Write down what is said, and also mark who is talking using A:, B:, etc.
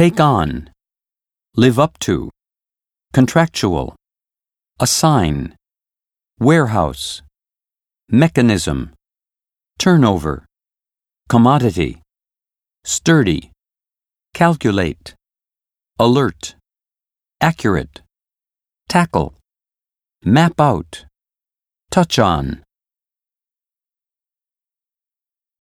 A: Take on. Live up to. Contractual. Assign. Warehouse. Mechanism. Turnover. Commodity. Sturdy. Calculate. Alert. Accurate. Tackle. Map out. Touch on.